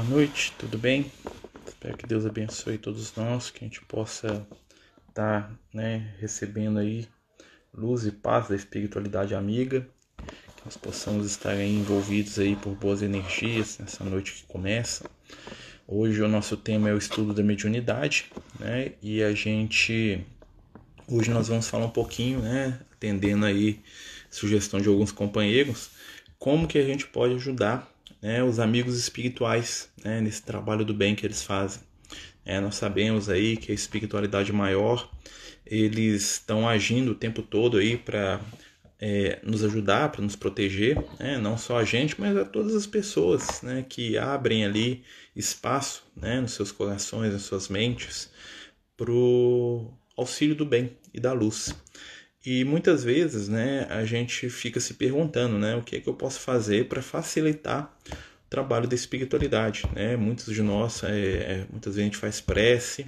Boa noite, tudo bem? Espero que Deus abençoe todos nós, que a gente possa estar tá, né, recebendo aí luz e paz da espiritualidade amiga, que nós possamos estar aí envolvidos aí por boas energias nessa noite que começa. Hoje o nosso tema é o estudo da mediunidade, né? E a gente hoje nós vamos falar um pouquinho, né, atendendo aí sugestão de alguns companheiros, como que a gente pode ajudar né, os amigos espirituais né, nesse trabalho do bem que eles fazem. É, nós sabemos aí que a espiritualidade maior eles estão agindo o tempo todo aí para é, nos ajudar, para nos proteger, né? não só a gente, mas a todas as pessoas né? que abrem ali espaço né? nos seus corações, nas suas mentes, para o auxílio do bem e da luz. E muitas vezes, né, a gente fica se perguntando, né, o que é que eu posso fazer para facilitar o trabalho da espiritualidade, né? Muitos de nós, é, é, muitas vezes a gente faz prece,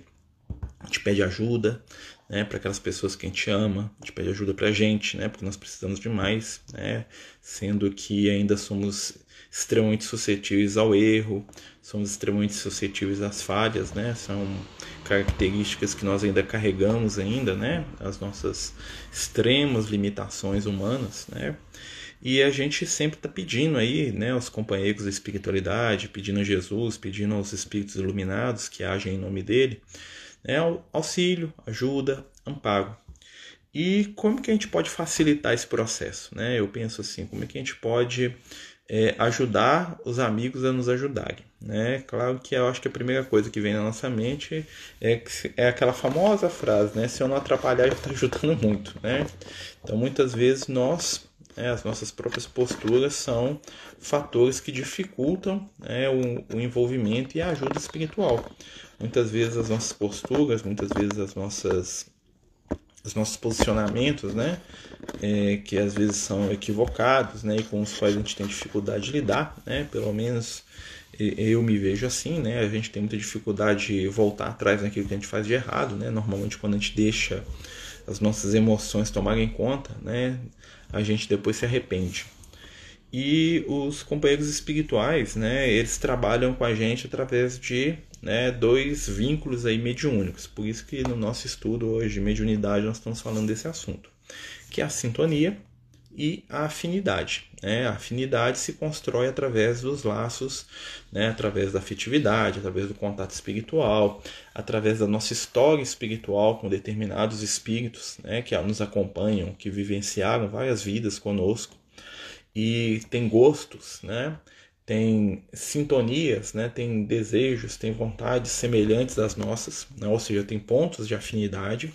a gente pede ajuda, né, para aquelas pessoas que a gente ama, a gente pede ajuda para a gente, né, porque nós precisamos de mais, né, sendo que ainda somos extremamente suscetíveis ao erro, somos extremamente suscetíveis às falhas, né? São características que nós ainda carregamos ainda, né? As nossas extremas limitações humanas, né? E a gente sempre está pedindo aí, né, aos companheiros da espiritualidade, pedindo a Jesus, pedindo aos espíritos iluminados que agem em nome dele, né, auxílio, ajuda, amparo. E como que a gente pode facilitar esse processo? Né? Eu penso assim, como é que a gente pode é, ajudar os amigos a nos ajudarem. Né? Claro que eu acho que a primeira coisa que vem na nossa mente é, é aquela famosa frase, né? Se eu não atrapalhar, já está ajudando muito, né? Então, muitas vezes nós, né, as nossas próprias posturas são fatores que dificultam né, o, o envolvimento e a ajuda espiritual. Muitas vezes as nossas posturas, muitas vezes as nossas os nossos posicionamentos, né, é, que às vezes são equivocados, né, e com os quais a gente tem dificuldade de lidar, né, pelo menos eu me vejo assim, né, a gente tem muita dificuldade de voltar atrás naquilo que a gente faz de errado, né, normalmente quando a gente deixa as nossas emoções tomarem conta, né, a gente depois se arrepende. E os companheiros espirituais, né, eles trabalham com a gente através de né, dois vínculos aí mediúnicos. Por isso que no nosso estudo hoje de mediunidade nós estamos falando desse assunto, que é a sintonia e a afinidade. Né? A afinidade se constrói através dos laços, né? através da afetividade, através do contato espiritual, através da nossa história espiritual com determinados espíritos né? que nos acompanham, que vivenciaram várias vidas conosco e tem gostos, né? Tem sintonias, né, tem desejos, tem vontades semelhantes às nossas, né, ou seja, tem pontos de afinidade,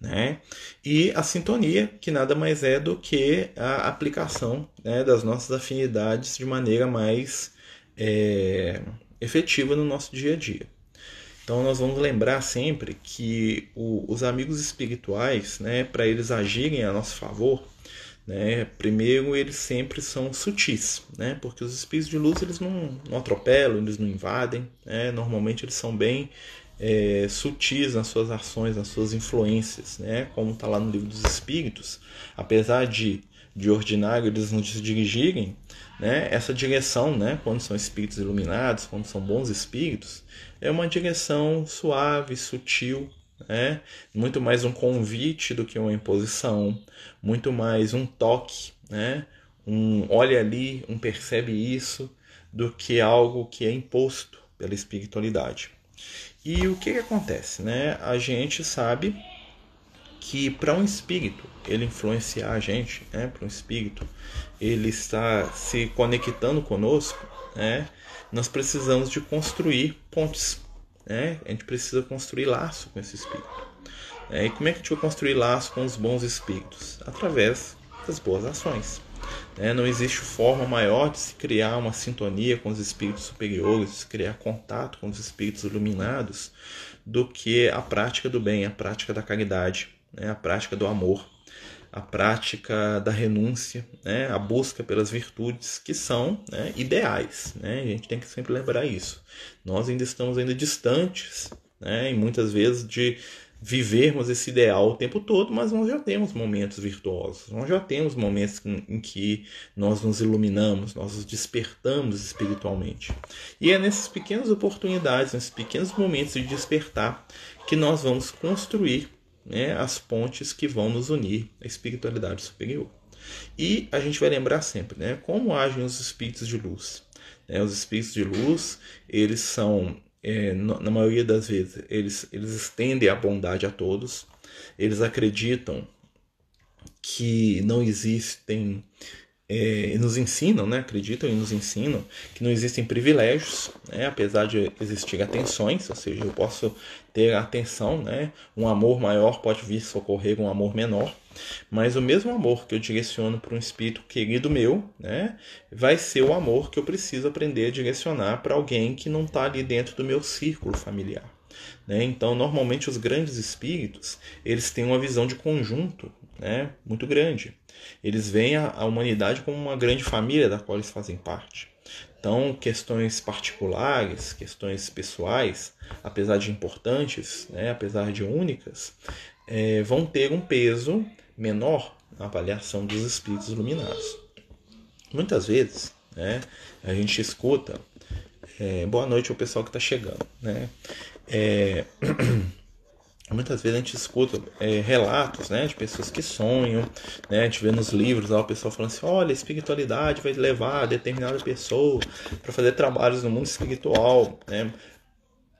né, e a sintonia, que nada mais é do que a aplicação né, das nossas afinidades de maneira mais é, efetiva no nosso dia a dia. Então nós vamos lembrar sempre que o, os amigos espirituais, né, para eles agirem a nosso favor, né? Primeiro, eles sempre são sutis, né? porque os espíritos de luz eles não, não atropelam, eles não invadem, né? normalmente eles são bem é, sutis nas suas ações, nas suas influências, né? como está lá no livro dos Espíritos, apesar de, de ordinário eles nos dirigirem, né? essa direção, né? quando são espíritos iluminados, quando são bons espíritos, é uma direção suave, sutil, né? Muito mais um convite do que uma imposição, muito mais um toque, né? Um olha ali, um percebe isso, do que algo que é imposto pela espiritualidade. E o que, que acontece, né? A gente sabe que para um espírito ele influenciar a gente, né? Para um espírito ele está se conectando conosco, né? Nós precisamos de construir pontes né? A gente precisa construir laço com esse espírito. É, e como é que a gente vai construir laço com os bons espíritos? Através das boas ações. É, não existe forma maior de se criar uma sintonia com os espíritos superiores, de se criar contato com os espíritos iluminados, do que a prática do bem, a prática da caridade, né? a prática do amor a prática da renúncia, né, a busca pelas virtudes que são né, ideais. Né? A gente tem que sempre lembrar isso. Nós ainda estamos ainda distantes, né, e muitas vezes de vivermos esse ideal o tempo todo, mas nós já temos momentos virtuosos, nós já temos momentos em que nós nos iluminamos, nós nos despertamos espiritualmente. E é nessas pequenas oportunidades, nesses pequenos momentos de despertar, que nós vamos construir né, as pontes que vão nos unir à espiritualidade superior. E a gente vai lembrar sempre, né, como agem os espíritos de luz. Né, os espíritos de luz, eles são é, na maioria das vezes, eles, eles estendem a bondade a todos, eles acreditam que não existem, é, nos ensinam, né, acreditam e nos ensinam que não existem privilégios, né, apesar de existir atenções, ou seja, eu posso ter atenção, né, um amor maior pode vir socorrer um amor menor, mas o mesmo amor que eu direciono para um espírito querido meu, né, vai ser o amor que eu preciso aprender a direcionar para alguém que não está ali dentro do meu círculo familiar. Né? Então, normalmente os grandes espíritos eles têm uma visão de conjunto, né, muito grande. Eles veem a, a humanidade como uma grande família da qual eles fazem parte. Então, questões particulares, questões pessoais, apesar de importantes, né, apesar de únicas, é, vão ter um peso menor na avaliação dos espíritos iluminados. Muitas vezes, né, a gente escuta é, boa noite ao pessoal que está chegando, né? É, muitas vezes a gente escuta é, relatos, né, de pessoas que sonham, né, a gente vê nos livros o pessoal falando assim, olha, a espiritualidade vai levar determinada pessoa para fazer trabalhos no mundo espiritual, né?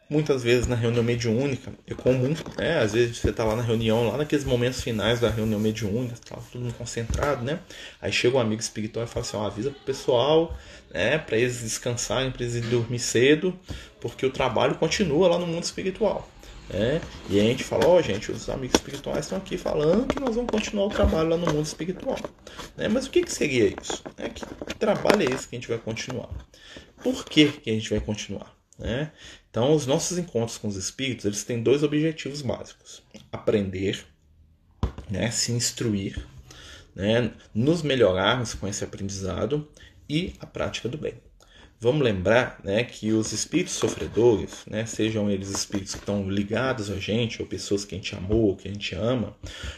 Muitas vezes na reunião mediúnica é comum, né? Às vezes você está lá na reunião, lá naqueles momentos finais da reunião mediúnica, tá todo mundo concentrado, né? Aí chega um amigo espiritual e fala assim: ó, avisa pro pessoal, né? Para eles descansarem, para eles dormir cedo, porque o trabalho continua lá no mundo espiritual. Né? E a gente fala, ó, oh, gente, os amigos espirituais estão aqui falando que nós vamos continuar o trabalho lá no mundo espiritual. Né? Mas o que, que seria isso? É que trabalho é esse que a gente vai continuar? Por que, que a gente vai continuar? Né? Então, os nossos encontros com os espíritos eles têm dois objetivos básicos: aprender, né, se instruir, né, nos melhorarmos com esse aprendizado e a prática do bem. Vamos lembrar né, que os espíritos sofredores, né, sejam eles espíritos que estão ligados a gente, ou pessoas que a gente amou, ou que a gente ama,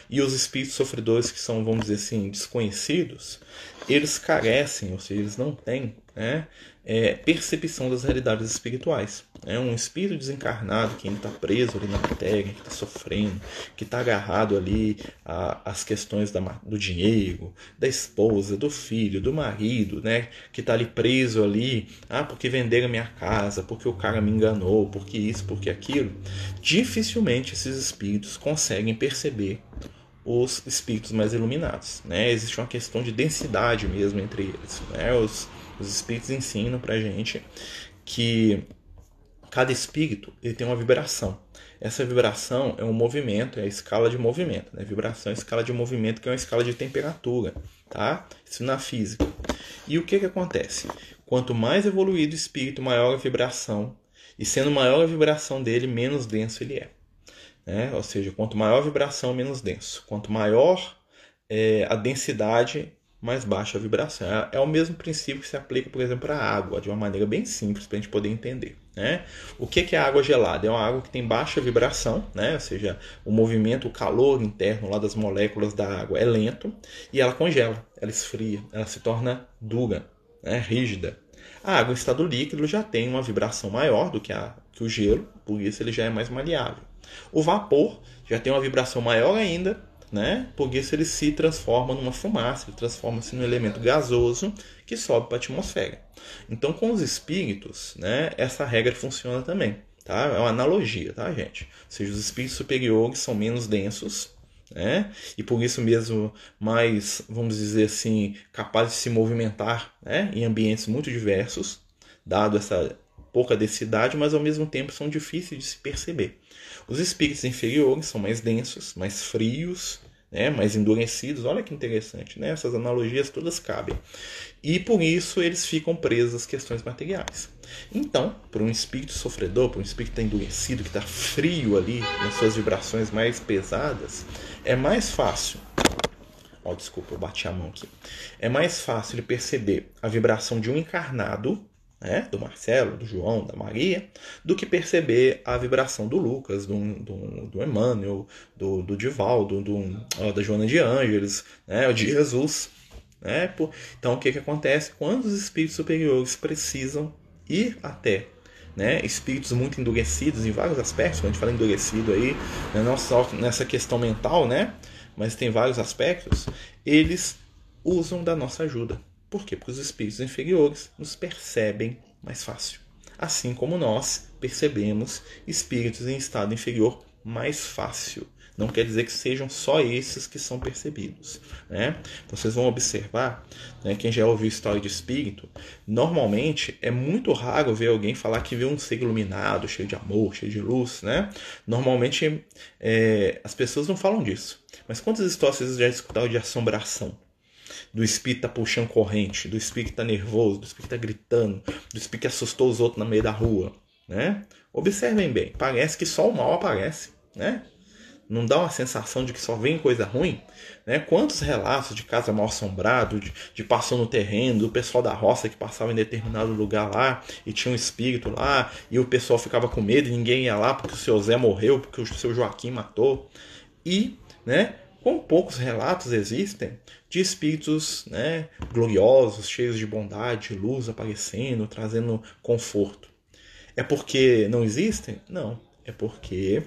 e os espíritos sofredores que são, vamos dizer assim, desconhecidos, eles carecem, ou seja, eles não têm né, é, percepção das realidades espirituais. É um espírito desencarnado que está preso ali na matéria, que está sofrendo, que está agarrado ali às questões da, do dinheiro, da esposa, do filho, do marido, né? Que está ali preso ali, ah, porque venderam minha casa, porque o cara me enganou, porque isso, porque aquilo. Dificilmente esses espíritos conseguem perceber os espíritos mais iluminados. Né? Existe uma questão de densidade mesmo entre eles. Né? Os, os espíritos ensinam para gente que cada espírito ele tem uma vibração. Essa vibração é um movimento, é a escala de movimento. Né? Vibração é a escala de movimento, que é uma escala de temperatura. Tá? Isso na física. E o que, que acontece? Quanto mais evoluído o espírito, maior a vibração. E sendo maior a vibração dele, menos denso ele é. Né? Ou seja, quanto maior a vibração, menos denso. Quanto maior é, a densidade, mais baixa vibração. É, é o mesmo princípio que se aplica, por exemplo, a água, de uma maneira bem simples para a gente poder entender. Né? O que é água gelada? É uma água que tem baixa vibração, né? ou seja, o movimento, o calor interno lá das moléculas da água é lento e ela congela, ela esfria, ela se torna dura, né? rígida. A água em estado líquido já tem uma vibração maior do que, a, que o gelo, por isso ele já é mais maleável. O vapor já tem uma vibração maior ainda, né? Porque isso ele se transforma numa fumaça, ele transforma-se num elemento gasoso que sobe para a atmosfera. Então, com os espíritos, né, essa regra funciona também, tá? É uma analogia, tá, gente? Ou seja, os espíritos superiores são menos densos, né? E por isso mesmo mais, vamos dizer assim, capazes de se movimentar, né, em ambientes muito diversos, dado essa pouca densidade, mas ao mesmo tempo são difíceis de se perceber. Os espíritos inferiores são mais densos, mais frios, né, mais endurecidos. Olha que interessante, né? Essas analogias todas cabem. E por isso eles ficam presos às questões materiais. Então, para um espírito sofredor, para um espírito endurecido, que está frio ali, nas suas vibrações mais pesadas, é mais fácil. Oh, desculpa, eu bati a mão aqui. É mais fácil ele perceber a vibração de um encarnado né, do Marcelo, do João, da Maria, do que perceber a vibração do Lucas, do, do, do Emmanuel, do, do Divaldo, do, da Joana de Ângeles, né, de Jesus. Né? Então, o que, que acontece? Quando os espíritos superiores precisam ir até né, espíritos muito endurecidos em vários aspectos, quando a gente fala endurecido aí, né, não só nessa questão mental, né, mas tem vários aspectos, eles usam da nossa ajuda. Por quê? Porque os espíritos inferiores nos percebem mais fácil. Assim como nós percebemos espíritos em estado inferior mais fácil. Não quer dizer que sejam só esses que são percebidos. Né? Vocês vão observar, né, quem já ouviu história de espírito, normalmente é muito raro ver alguém falar que viu um ser iluminado, cheio de amor, cheio de luz. Né? Normalmente é, as pessoas não falam disso. Mas quantas histórias vocês já escutaram de assombração? Do espírito tá puxando corrente, do espírito que tá nervoso, do espírito que tá gritando, do espírito que assustou os outros na meio da rua, né? Observem bem, parece que só o mal aparece, né? Não dá uma sensação de que só vem coisa ruim? Né? Quantos relatos de casa mal assombrado, de, de no terreno, do pessoal da roça que passava em determinado lugar lá e tinha um espírito lá e o pessoal ficava com medo e ninguém ia lá porque o seu Zé morreu, porque o seu Joaquim matou. E, né, com poucos relatos existem de espíritos né, gloriosos, cheios de bondade, luz aparecendo, trazendo conforto. É porque não existem? Não. É porque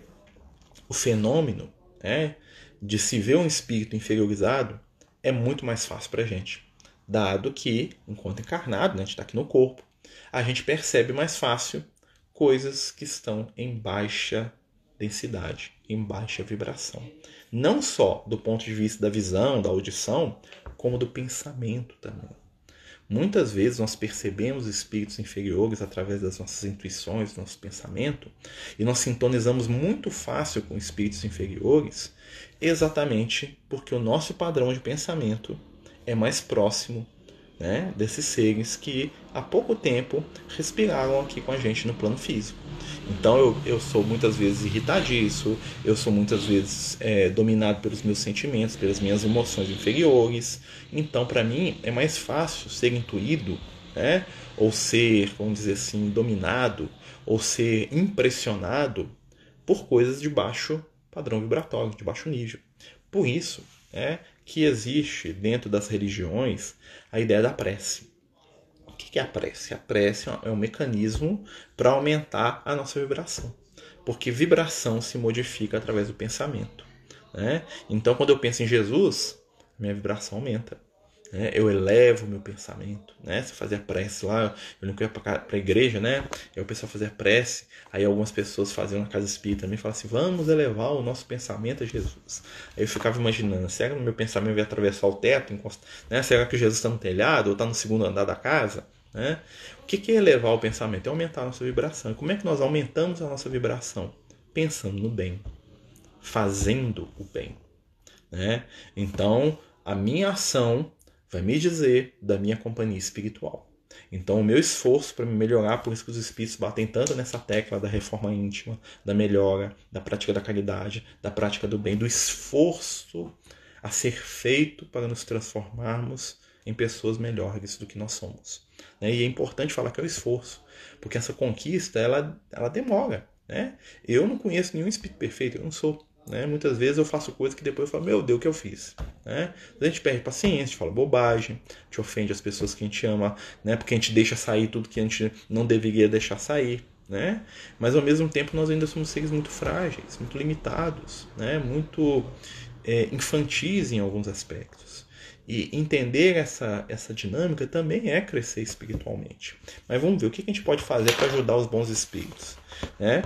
o fenômeno né, de se ver um espírito inferiorizado é muito mais fácil para a gente. Dado que, enquanto encarnado, né, a gente está aqui no corpo, a gente percebe mais fácil coisas que estão em baixa densidade, em baixa vibração. Não só do ponto de vista da visão, da audição, como do pensamento também. Muitas vezes nós percebemos espíritos inferiores através das nossas intuições, do nosso pensamento, e nós sintonizamos muito fácil com espíritos inferiores, exatamente porque o nosso padrão de pensamento é mais próximo né, desses seres que há pouco tempo respiraram aqui com a gente no plano físico. Então eu, eu sou muitas vezes irritadiço, eu sou muitas vezes é, dominado pelos meus sentimentos, pelas minhas emoções inferiores. Então para mim é mais fácil ser intuído, né, ou ser, vamos dizer assim, dominado, ou ser impressionado por coisas de baixo padrão vibratório, de baixo nível. Por isso, é que existe dentro das religiões a ideia da prece. O que é a prece? A prece é um mecanismo para aumentar a nossa vibração, porque vibração se modifica através do pensamento. Né? Então, quando eu penso em Jesus, minha vibração aumenta né? eu elevo o meu pensamento, né? Se fazia prece lá, eu não ia para a igreja, né? Aí o pessoal fazia prece, aí algumas pessoas faziam na casa espírita também, falavam assim, vamos elevar o nosso pensamento a Jesus. Aí eu ficava imaginando, será que meu pensamento vai atravessar o teto, né? Será que Jesus está no telhado ou está no segundo andar da casa? Né? O que é elevar o pensamento? É aumentar a nossa vibração. E como é que nós aumentamos a nossa vibração? Pensando no bem, fazendo o bem. Né? Então, a minha ação vai me dizer da minha companhia espiritual. Então, o meu esforço para me melhorar, por isso que os espíritos batem tanto nessa tecla da reforma íntima, da melhora, da prática da caridade, da prática do bem, do esforço a ser feito para nos transformarmos em pessoas melhores do que nós somos. Né? E é importante falar que é o esforço, porque essa conquista ela, ela demora. Né? Eu não conheço nenhum espírito perfeito, eu não sou. Né? Muitas vezes eu faço coisas que depois eu falo, meu Deus, o que eu fiz? Né? A gente perde paciência, a gente fala bobagem, gente ofende as pessoas que a gente ama, né? porque a gente deixa sair tudo que a gente não deveria deixar sair. Né? Mas ao mesmo tempo nós ainda somos seres muito frágeis, muito limitados, né? muito é, infantis em alguns aspectos. E entender essa, essa dinâmica também é crescer espiritualmente. Mas vamos ver o que a gente pode fazer para ajudar os bons espíritos. Né?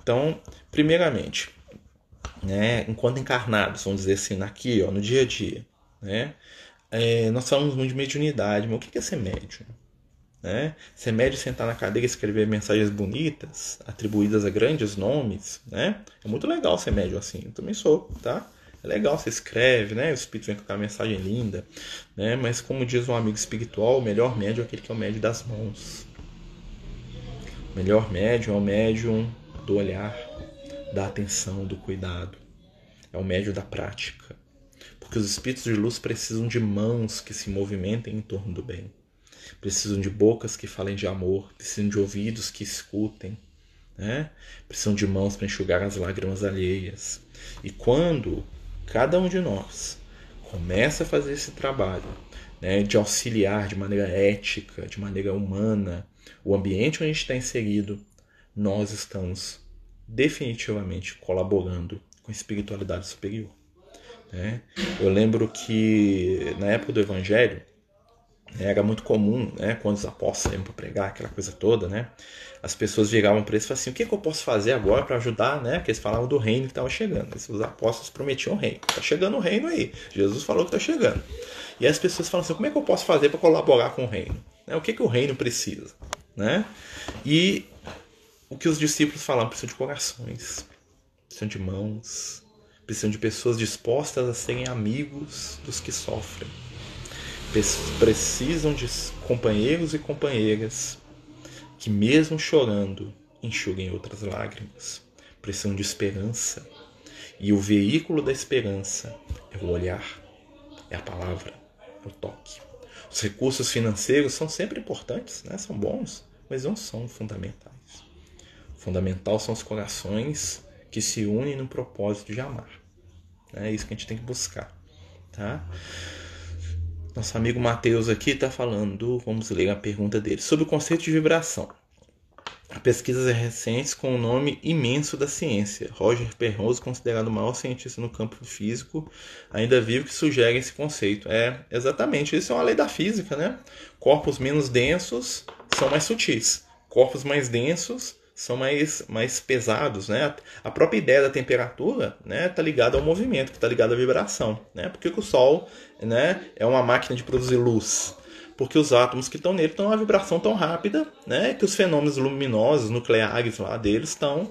Então, primeiramente, né, enquanto encarnados, vamos dizer assim, aqui, ó, no dia a dia, né, é, nós falamos muito de mediunidade, mas o que é ser médium? Né? Ser médium sentar na cadeira e escrever mensagens bonitas, atribuídas a grandes nomes, né? É muito legal ser médium assim, eu também sou, tá? É legal, você escreve, né? O espírito vem com aquela mensagem linda, né? Mas como diz um amigo espiritual, o melhor médium é aquele que é o médium das mãos. O melhor médium é o médium do olhar, da atenção, do cuidado. É o médio da prática. Porque os espíritos de luz precisam de mãos que se movimentem em torno do bem. precisam de bocas que falem de amor, precisam de ouvidos que escutem, né? precisam de mãos para enxugar as lágrimas alheias. E quando cada um de nós começa a fazer esse trabalho né, de auxiliar de maneira ética, de maneira humana, o ambiente onde a gente está inserido, nós estamos definitivamente colaborando com a espiritualidade superior. Né? Eu lembro que na época do Evangelho, né, era muito comum, né, quando os apóstolos iam para pregar, aquela coisa toda, né, as pessoas viravam para eles e falavam assim: o que, que eu posso fazer agora para ajudar? Né? Porque eles falavam do reino que estava chegando. Os apóstolos prometiam o reino. Está chegando o reino aí. Jesus falou que está chegando. E as pessoas falam assim: como é que eu posso fazer para colaborar com o reino? Né? O que, que o reino precisa? Né? E o que os discípulos falavam: precisam de corações, precisam de mãos, precisam de pessoas dispostas a serem amigos dos que sofrem precisam de companheiros e companheiras que, mesmo chorando, enxuguem outras lágrimas. Precisam de esperança. E o veículo da esperança é o olhar, é a palavra, é o toque. Os recursos financeiros são sempre importantes, né? são bons, mas não são fundamentais. Fundamental são os corações que se unem no propósito de amar. É isso que a gente tem que buscar. Tá? Nosso amigo Matheus aqui está falando, vamos ler a pergunta dele, sobre o conceito de vibração. Pesquisas recentes com o nome imenso da ciência. Roger Penrose, considerado o maior cientista no campo físico, ainda vivo que sugere esse conceito. É, exatamente, isso é uma lei da física, né? Corpos menos densos são mais sutis. Corpos mais densos são mais, mais pesados, né? A própria ideia da temperatura, né, tá ligada ao movimento, que está ligada à vibração, né? Porque o Sol, né, é uma máquina de produzir luz, porque os átomos que estão nele estão uma vibração tão rápida, né, que os fenômenos luminosos nucleares lá deles estão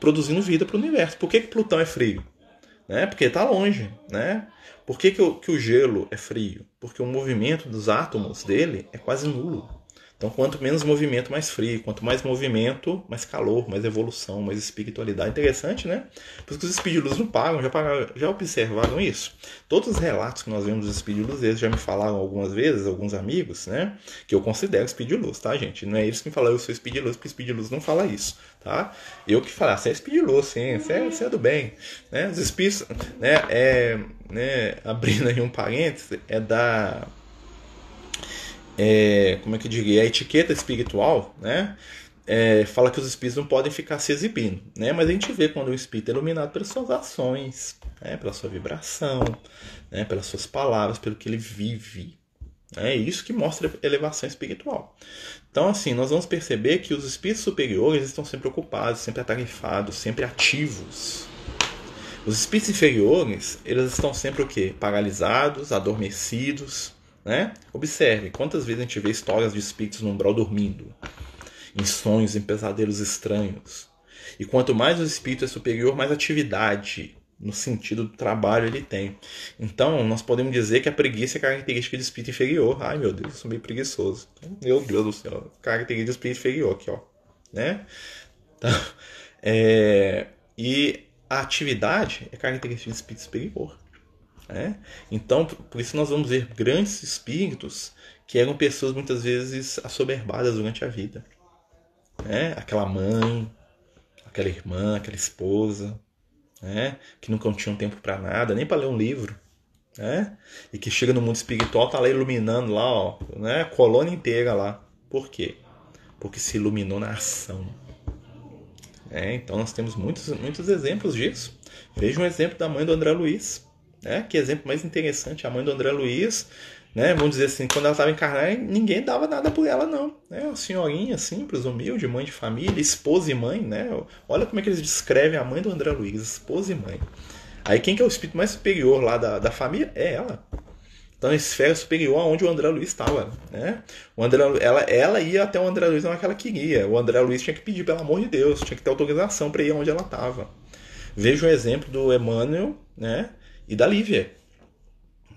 produzindo vida para o universo. Por que, que Plutão é frio? Né? Porque está longe, né? Por que, que, o, que o gelo é frio? Porque o movimento dos átomos dele é quase nulo. Então, quanto menos movimento, mais frio. Quanto mais movimento, mais calor, mais evolução, mais espiritualidade. Interessante, né? Por isso que os espíritos não pagam. Já, pagaram, já observaram isso? Todos os relatos que nós vemos dos espíritos eles já me falaram algumas vezes, alguns amigos, né? Que eu considero espírito de luz, tá, gente? Não é eles que me falam, eu sou espírito de luz, porque espírito de luz não fala isso, tá? Eu que falar, você é espírito de luz, sim, você é, você é do bem. Né? Os espíritos, né? É, né? Abrindo aí um parênteses, é da é, como é que eu diria, a etiqueta espiritual, né? É, fala que os espíritos não podem ficar se exibindo, né? Mas a gente vê quando o espírito é iluminado pelas suas ações, né? pela sua vibração, né? pelas suas palavras, pelo que ele vive. É isso que mostra elevação espiritual. Então, assim, nós vamos perceber que os espíritos superiores estão sempre ocupados, sempre atarefados, sempre ativos. Os espíritos inferiores, eles estão sempre o quê? Paralisados, adormecidos, né? Observe quantas vezes a gente vê histórias de espíritos no umbral dormindo, em sonhos, em pesadelos estranhos. E quanto mais o espírito é superior, mais atividade no sentido do trabalho ele tem. Então, nós podemos dizer que a preguiça é característica do espírito inferior. Ai, meu Deus, eu sou meio preguiçoso. Meu Deus do céu, característica do espírito inferior aqui, ó. Né? Então, é... E a atividade é característica do espírito superior. Né? Então, por isso nós vamos ver grandes espíritos que eram pessoas muitas vezes assoberbadas durante a vida. Né? Aquela mãe, aquela irmã, aquela esposa, né? que nunca tinham tempo para nada, nem para ler um livro. Né? E que chega no mundo espiritual, tá lá iluminando lá, ó, né? a colônia inteira lá. Por quê? Porque se iluminou na ação. É, então nós temos muitos, muitos exemplos disso. Veja um exemplo da mãe do André Luiz. Né? Que exemplo mais interessante, a mãe do André Luiz, né? Vamos dizer assim, quando ela estava encarnada, ninguém dava nada por ela, não. Né? Uma senhorinha simples, humilde, mãe de família, esposa e mãe, né? Olha como é que eles descrevem a mãe do André Luiz, esposa e mãe. Aí quem que é o espírito mais superior lá da, da família? É ela. Então, a esfera superior aonde o André Luiz estava, né? O André, ela, ela ia até o André Luiz é que ela queria. O André Luiz tinha que pedir, pelo amor de Deus, tinha que ter autorização para ir aonde ela estava. Veja o exemplo do Emmanuel, né? E da Lívia.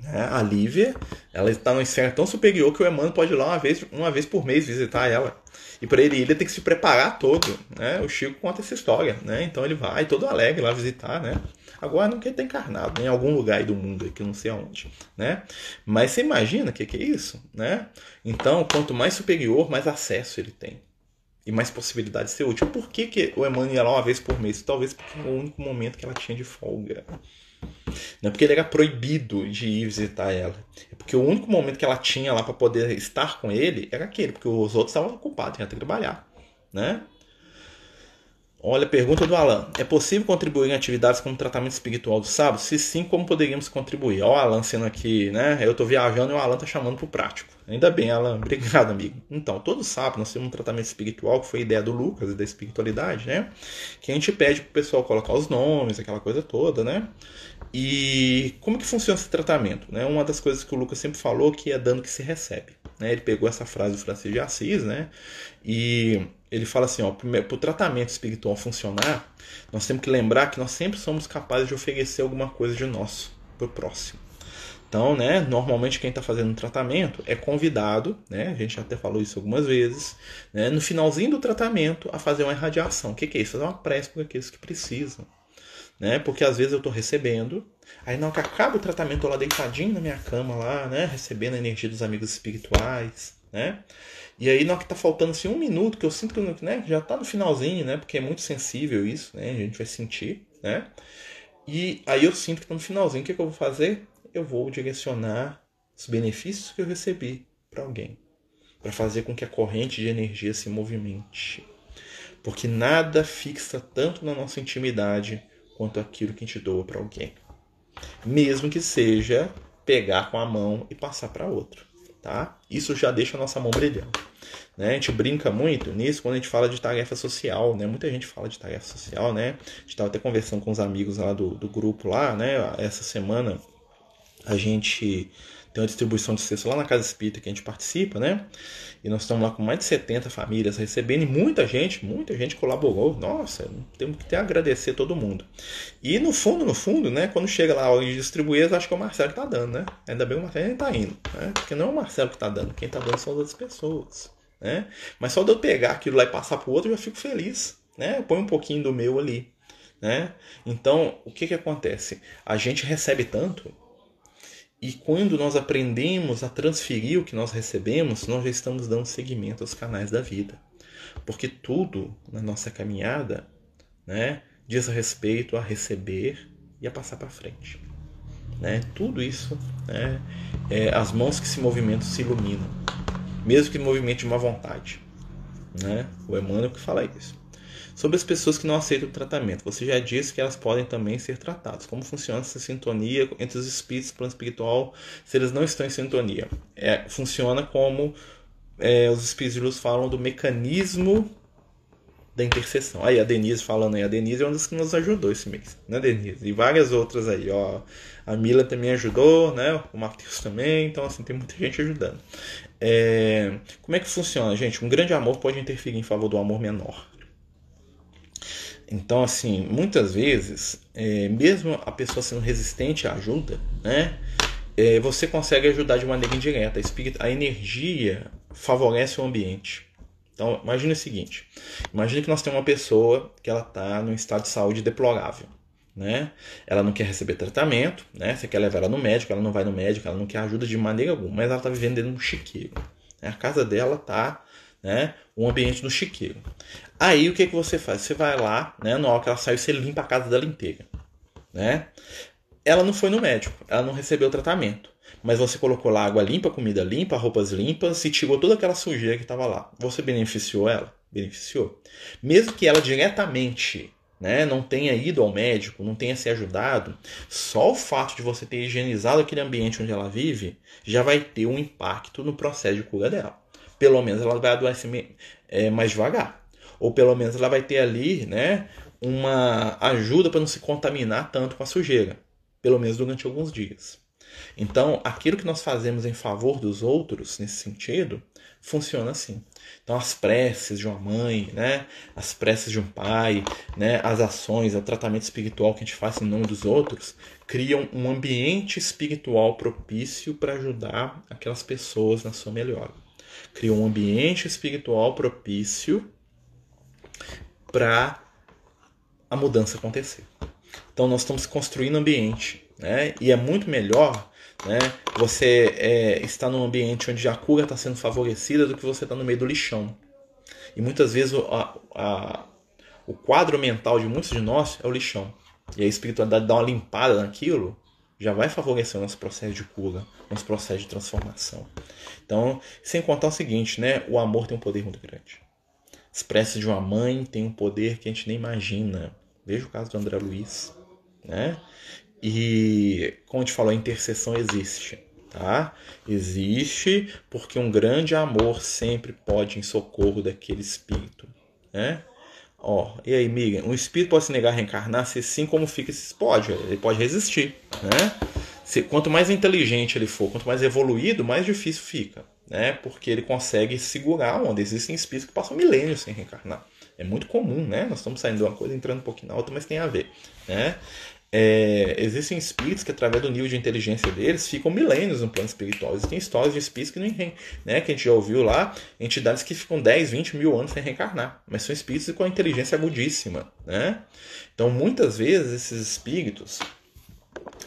Né? A Lívia, ela está numa esfera tão superior que o Emmanuel pode ir lá uma vez, uma vez por mês visitar ela. E para ele ir, ele tem que se preparar todo. Né? O Chico conta essa história. Né? Então ele vai todo alegre lá visitar. Né? Agora não quer estar encarnado né? em algum lugar aí do mundo, que não sei aonde. Né? Mas você imagina o que, que é isso? Né? Então, quanto mais superior, mais acesso ele tem e mais possibilidade de ser útil. Por que, que o Emmanuel ia lá uma vez por mês? Talvez porque era o único momento que ela tinha de folga. Não é porque ele era proibido de ir visitar ela. É porque o único momento que ela tinha lá para poder estar com ele era aquele, porque os outros estavam ocupados, tinham que trabalhar. Né? Olha pergunta do Alan. É possível contribuir em atividades como tratamento espiritual do sábado? Se sim, como poderíamos contribuir? Olha o Alan sendo aqui, né? Eu estou viajando e o Alan está chamando para o prático. Ainda bem, Alan. Obrigado, amigo. Então, todo sábado nós temos um tratamento espiritual, que foi ideia do Lucas e da espiritualidade, né? Que a gente pede para o pessoal colocar os nomes, aquela coisa toda, né? E como que funciona esse tratamento? Né? Uma das coisas que o Lucas sempre falou que é dando que se recebe. Né? Ele pegou essa frase do Francisco de Assis, né? E ele fala assim, ó, para o tratamento espiritual funcionar, nós temos que lembrar que nós sempre somos capazes de oferecer alguma coisa de nosso para o próximo. Então, né, normalmente quem está fazendo um tratamento é convidado, né, a gente até falou isso algumas vezes, né, no finalzinho do tratamento a fazer uma irradiação. O que, que é isso? Fazer uma prece para aqueles que precisam. Né, porque às vezes eu estou recebendo, aí na hora que acaba o tratamento, tô lá deitadinho na minha cama, lá, né, recebendo a energia dos amigos espirituais, né? E aí, na hora que tá faltando assim, um minuto, que eu sinto que né, já tá no finalzinho, né? Porque é muito sensível isso, né? A gente vai sentir, né? E aí eu sinto que tá no finalzinho. O que, que eu vou fazer? Eu vou direcionar os benefícios que eu recebi para alguém. para fazer com que a corrente de energia se movimente. Porque nada fixa tanto na nossa intimidade quanto aquilo que a gente doa para alguém. Mesmo que seja pegar com a mão e passar para outro tá? Isso já deixa a nossa mão brilhando. Né? A gente brinca muito nisso quando a gente fala de tarefa social, né? Muita gente fala de tarefa social, né? A gente estava até conversando com os amigos lá do, do grupo lá, né? Essa semana a gente tem uma distribuição de cesta lá na Casa Espírita que a gente participa, né? E nós estamos lá com mais de 70 famílias recebendo e muita gente, muita gente colaborou. Nossa, temos que até agradecer todo mundo. E no fundo, no fundo, né? Quando chega lá a hora de distribuir, acho que é o Marcelo que está dando, né? Ainda bem que o Marcelo nem está indo, né? Porque não é o Marcelo que está dando, quem está dando são as outras pessoas, né? Mas só de eu pegar aquilo lá e passar para o outro, eu já fico feliz, né? Eu ponho um pouquinho do meu ali, né? Então, o que que acontece? A gente recebe tanto e quando nós aprendemos a transferir o que nós recebemos, nós já estamos dando seguimento aos canais da vida. Porque tudo na nossa caminhada né, diz respeito a receber e a passar para frente. Né? Tudo isso, né, é, as mãos que se movimentam se iluminam, mesmo que movimente de uma vontade. Né? O Emmanuel que fala isso. Sobre as pessoas que não aceitam o tratamento, você já disse que elas podem também ser tratadas. Como funciona essa sintonia entre os espíritos plano espiritual se eles não estão em sintonia? É, funciona como é, os espíritos de luz falam do mecanismo da intercessão. Aí a Denise falando aí, a Denise é uma das que nos ajudou esse mês, né, Denise? E várias outras aí, ó. A Mila também ajudou, né? O Matheus também, então assim, tem muita gente ajudando. É... Como é que funciona, gente? Um grande amor pode interferir em favor do amor menor. Então, assim, muitas vezes, é, mesmo a pessoa sendo resistente à ajuda, né, é, você consegue ajudar de maneira indireta. A, a energia favorece o ambiente. Então, imagine o seguinte: imagine que nós temos uma pessoa que ela está num estado de saúde deplorável. Né? Ela não quer receber tratamento, né? Você quer levar ela no médico, ela não vai no médico, ela não quer ajuda de maneira alguma, mas ela está vivendo dentro de um chiqueiro. A casa dela está né? Um ambiente no chiqueiro. Aí o que, que você faz? Você vai lá, né? Na hora que ela saiu, você limpa a casa dela inteira, né? Ela não foi no médico, ela não recebeu tratamento. Mas você colocou lá água limpa, comida limpa, roupas limpas e tirou toda aquela sujeira que estava lá. Você beneficiou ela? Beneficiou. Mesmo que ela diretamente né, não tenha ido ao médico, não tenha se ajudado, só o fato de você ter higienizado aquele ambiente onde ela vive já vai ter um impacto no processo de cura dela pelo menos ela vai adoecer é, mais devagar. Ou pelo menos ela vai ter ali né, uma ajuda para não se contaminar tanto com a sujeira. Pelo menos durante alguns dias. Então, aquilo que nós fazemos em favor dos outros, nesse sentido, funciona assim. Então, as preces de uma mãe, né? as preces de um pai, né? as ações, o tratamento espiritual que a gente faz em nome dos outros, criam um ambiente espiritual propício para ajudar aquelas pessoas na sua melhora. Criam um ambiente espiritual propício para a mudança acontecer. Então, nós estamos construindo ambiente. Né? E é muito melhor né? Você é, está num ambiente onde a cura está sendo favorecida do que você está no meio do lixão. E muitas vezes a, a, o quadro mental de muitos de nós é o lixão. E a espiritualidade dá uma limpada naquilo, já vai favorecer o nosso processo de cura, nosso processo de transformação. Então, sem contar o seguinte, né? O amor tem um poder muito grande. As de uma mãe tem um poder que a gente nem imagina. Veja o caso do André Luiz, né? E, como a gente falou, a intercessão existe. Tá? Existe porque um grande amor sempre pode em socorro daquele espírito. Né? Ó, e aí, Miriam, um espírito pode se negar a reencarnar? Se sim, como fica esse pode? Ele pode resistir. Né? Se, quanto mais inteligente ele for, quanto mais evoluído, mais difícil fica. Né? Porque ele consegue segurar onde existem espíritos que passam milênios sem reencarnar. É muito comum, né? Nós estamos saindo de uma coisa entrando um pouquinho na outra, mas tem a ver. Né? É, existem espíritos que, através do nível de inteligência deles, ficam milênios no plano espiritual. Existem histórias de espíritos que, não, né, que a gente já ouviu lá, entidades que ficam 10, 20 mil anos sem reencarnar, mas são espíritos com a inteligência agudíssima. Né? Então, muitas vezes, esses espíritos.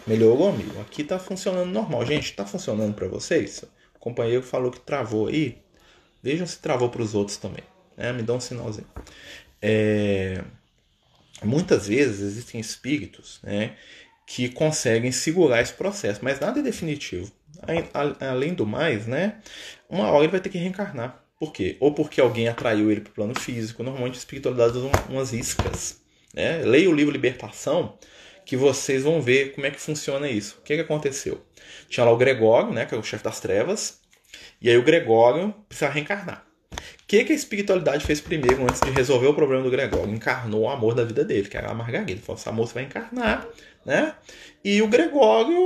Melhorou, amigo. Aqui está funcionando normal. Gente, está funcionando para vocês? O companheiro falou que travou aí. Vejam se travou para os outros também. Né? Me dá um sinalzinho. É muitas vezes existem espíritos né, que conseguem segurar esse processo, mas nada é definitivo. Além do mais, né, uma hora ele vai ter que reencarnar. Por quê? Ou porque alguém atraiu ele para o plano físico. Normalmente a espiritualidade usa umas iscas. Né? Leia o livro Libertação, que vocês vão ver como é que funciona isso. O que, que aconteceu? Tinha lá o Gregório, né, que é o chefe das trevas, e aí o Gregório precisa reencarnar. Que, que a espiritualidade fez primeiro antes de resolver o problema do Gregório? Encarnou o amor da vida dele, que era a Margarida. Falou: essa moça vai encarnar, né? E o Gregório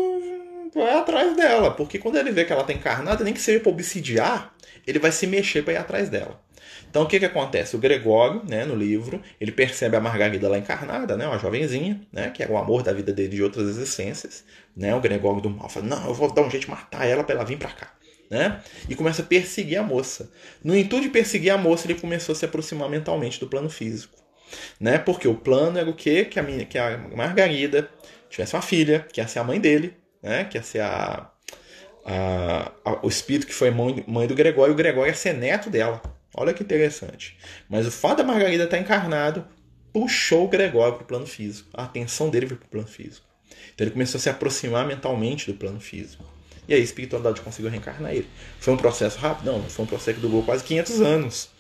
vai atrás dela, porque quando ele vê que ela está encarnada, nem que seja para obsidiar, ele vai se mexer para ir atrás dela. Então o que, que acontece? O Gregório, né, no livro, ele percebe a Margarida lá encarnada, né, uma jovenzinha, né, que era o amor da vida dele de outras existências. Né, o Gregório do mal fala: Não, eu vou dar um jeito de matar ela para ela vir para cá né? E começa a perseguir a moça. No intuito de perseguir a moça, ele começou a se aproximar mentalmente do plano físico, né? Porque o plano era o quê? Que a minha, que a Margarida tivesse uma filha, que ia ser a mãe dele, né? Que ia ser a, a, a o espírito que foi mãe, mãe do Gregório, o Gregório ia ser neto dela. Olha que interessante. Mas o fato da Margarida estar encarnado puxou o Gregório para o plano físico. A atenção dele foi para o plano físico. Então ele começou a se aproximar mentalmente do plano físico. E aí a espiritualidade conseguiu reencarnar ele. Foi um processo rápido? Não, foi um processo que durou quase 500 anos.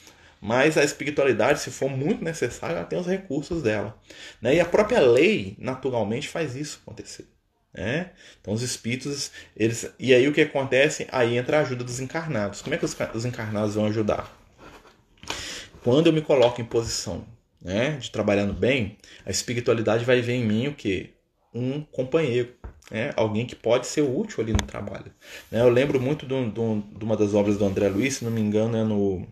Mas a espiritualidade, se for muito necessário, ela tem os recursos dela. Né? E a própria lei, naturalmente, faz isso acontecer. Né? Então os espíritos, eles. E aí o que acontece? Aí entra a ajuda dos encarnados. Como é que os encarnados vão ajudar? Quando eu me coloco em posição né, de trabalhando bem, a espiritualidade vai ver em mim o que? Um companheiro né? alguém que pode ser útil ali no trabalho. Né? Eu lembro muito de, de, uma das obras do André Luiz, se não me engano, é no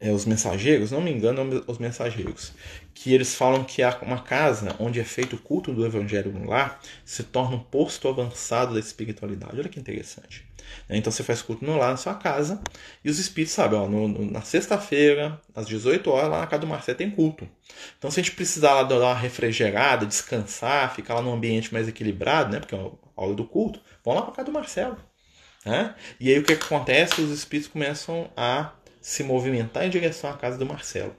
é, Os Mensageiros, não me engano, é Os Mensageiros, que eles falam que uma casa onde é feito o culto do Evangelho no lar se torna um posto avançado da espiritualidade. Olha que interessante. Né? Então você faz culto no lar, na sua casa, e os espíritos sabem, ó, no, na sexta-feira, às 18 horas, lá na casa do Marcelo tem culto. Então se a gente precisar lá dar uma refrigerada, descansar, ficar lá num ambiente mais equilibrado, né? Porque é a hora do culto, vão lá para casa do Marcelo. Né? E aí o que acontece? Os espíritos começam a se movimentar em direção à casa do Marcelo.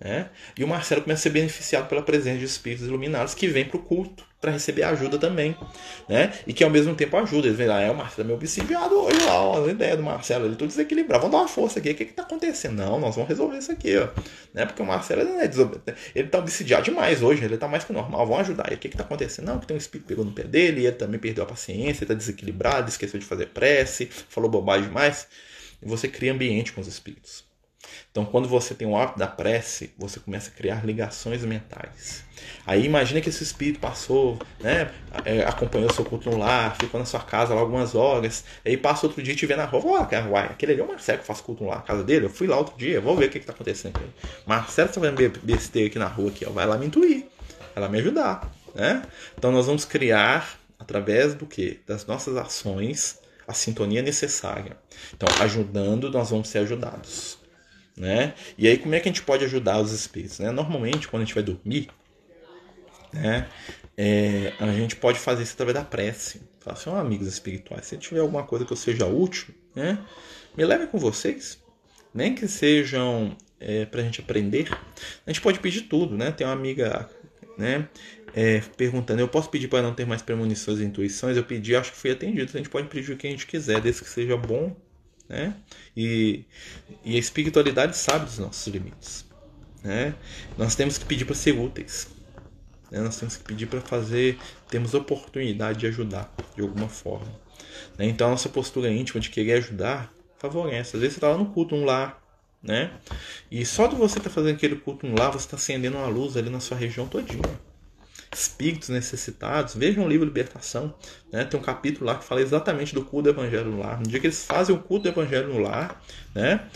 Né? E o Marcelo começa a ser beneficiado pela presença de espíritos iluminados que vêm para o culto para receber ajuda também, né? E que ao mesmo tempo ajuda. Eles veem lá, é o Marcelo é meu obsidiado hoje lá, ó, a ideia do Marcelo, ele tudo desequilibrado. Vamos dar uma força aqui, o que que tá acontecendo? Não, nós vamos resolver isso aqui, ó. Né? Porque o Marcelo é desob... ele tá obsidiado demais hoje, ele tá mais que normal, vamos ajudar. E o que que tá acontecendo? Não, que tem um espírito pegou no pé dele, ele também perdeu a paciência, ele tá desequilibrado, esqueceu de fazer prece, falou bobagem demais. E você cria ambiente com os espíritos. Então, quando você tem o hábito da prece, você começa a criar ligações mentais. Aí imagina que esse espírito passou, né, é, acompanhou seu culto no lar, ficou na sua casa lá algumas horas, aí passa outro dia e te vê na rua, oh, uai, aquele ali é o Marcelo que faz culto no lar, na casa dele, eu fui lá outro dia, vou ver o que está acontecendo aí. Marcelo está fazendo besteira aqui na rua, aqui, ó, vai lá me intuir, vai lá me ajudar. Né? Então nós vamos criar, através do que? Das nossas ações, a sintonia necessária. Então, ajudando, nós vamos ser ajudados. Né? E aí, como é que a gente pode ajudar os espíritos? Né? Normalmente, quando a gente vai dormir, né, é, a gente pode fazer isso através da prece. Falar assim, oh, amigos espirituais, se tiver alguma coisa que eu seja útil, né, me leve com vocês. Nem que sejam é, para a gente aprender. A gente pode pedir tudo, né? Tem uma amiga né, é, perguntando, eu posso pedir para não ter mais premonições e intuições? Eu pedi, acho que fui atendido. A gente pode pedir o que a gente quiser, desde que seja bom né? E, e a espiritualidade sabe dos nossos limites, né? Nós temos que pedir para ser úteis, né? Nós temos que pedir para fazer, temos oportunidade de ajudar de alguma forma, né? Então a nossa postura íntima de querer ajudar favorece. Às vezes você está lá no culto, um lar, né? E só de você estar tá fazendo aquele culto um lar, você está acendendo uma luz ali na sua região todinha espíritos necessitados, vejam o livro Libertação. Né? Tem um capítulo lá que fala exatamente do culto do Evangelho no lar. No dia que eles fazem o culto do Evangelho no lar, né?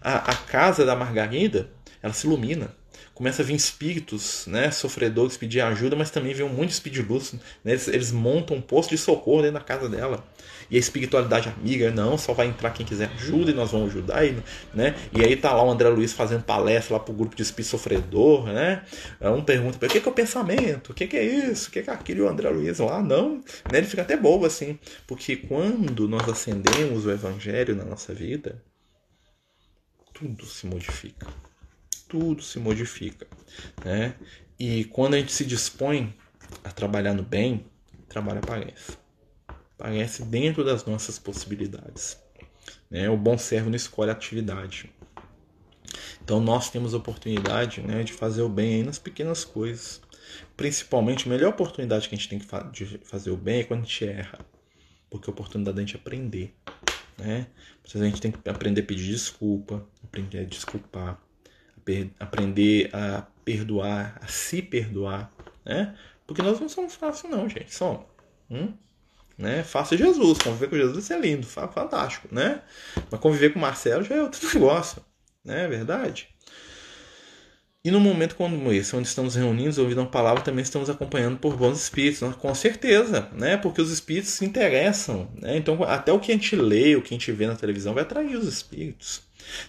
a, a casa da Margarida ela se ilumina começa a vir espíritos, né, sofredores pedir ajuda, mas também espírito de luz. Né, eles, eles, montam um posto de socorro dentro da casa dela. E a espiritualidade amiga, não, só vai entrar quem quiser ajuda e nós vamos ajudar. E, né? e aí tá lá o André Luiz fazendo palestra lá pro grupo de espírito sofredor, né? Um pergunta para o que, que é o pensamento? O que, que é isso? O que, que é aquilo? E o André Luiz lá, não. Né? Ele fica até bobo assim. Porque quando nós acendemos o evangelho na nossa vida, tudo se modifica tudo se modifica. Né? E quando a gente se dispõe a trabalhar no bem, o trabalho aparece. Aparece dentro das nossas possibilidades. Né? O bom servo não escolhe a atividade. Então nós temos a oportunidade né, de fazer o bem aí nas pequenas coisas. Principalmente, a melhor oportunidade que a gente tem de fazer o bem é quando a gente erra. Porque é a oportunidade da gente aprender. Né? A gente tem que aprender a pedir desculpa, aprender a desculpar, aprender a perdoar, a se perdoar, né? Porque nós não somos fáceis não, gente. Somos. Hum? Né? Faça Jesus, conviver com Jesus é lindo, fantástico, né? Mas conviver com Marcelo já é outro negócio, né? É verdade? E no momento como esse, onde estamos reunidos, ouvindo a palavra, também estamos acompanhando por bons espíritos, né? com certeza, né? Porque os espíritos se interessam, né? Então, até o que a gente lê, o que a gente vê na televisão vai atrair os espíritos.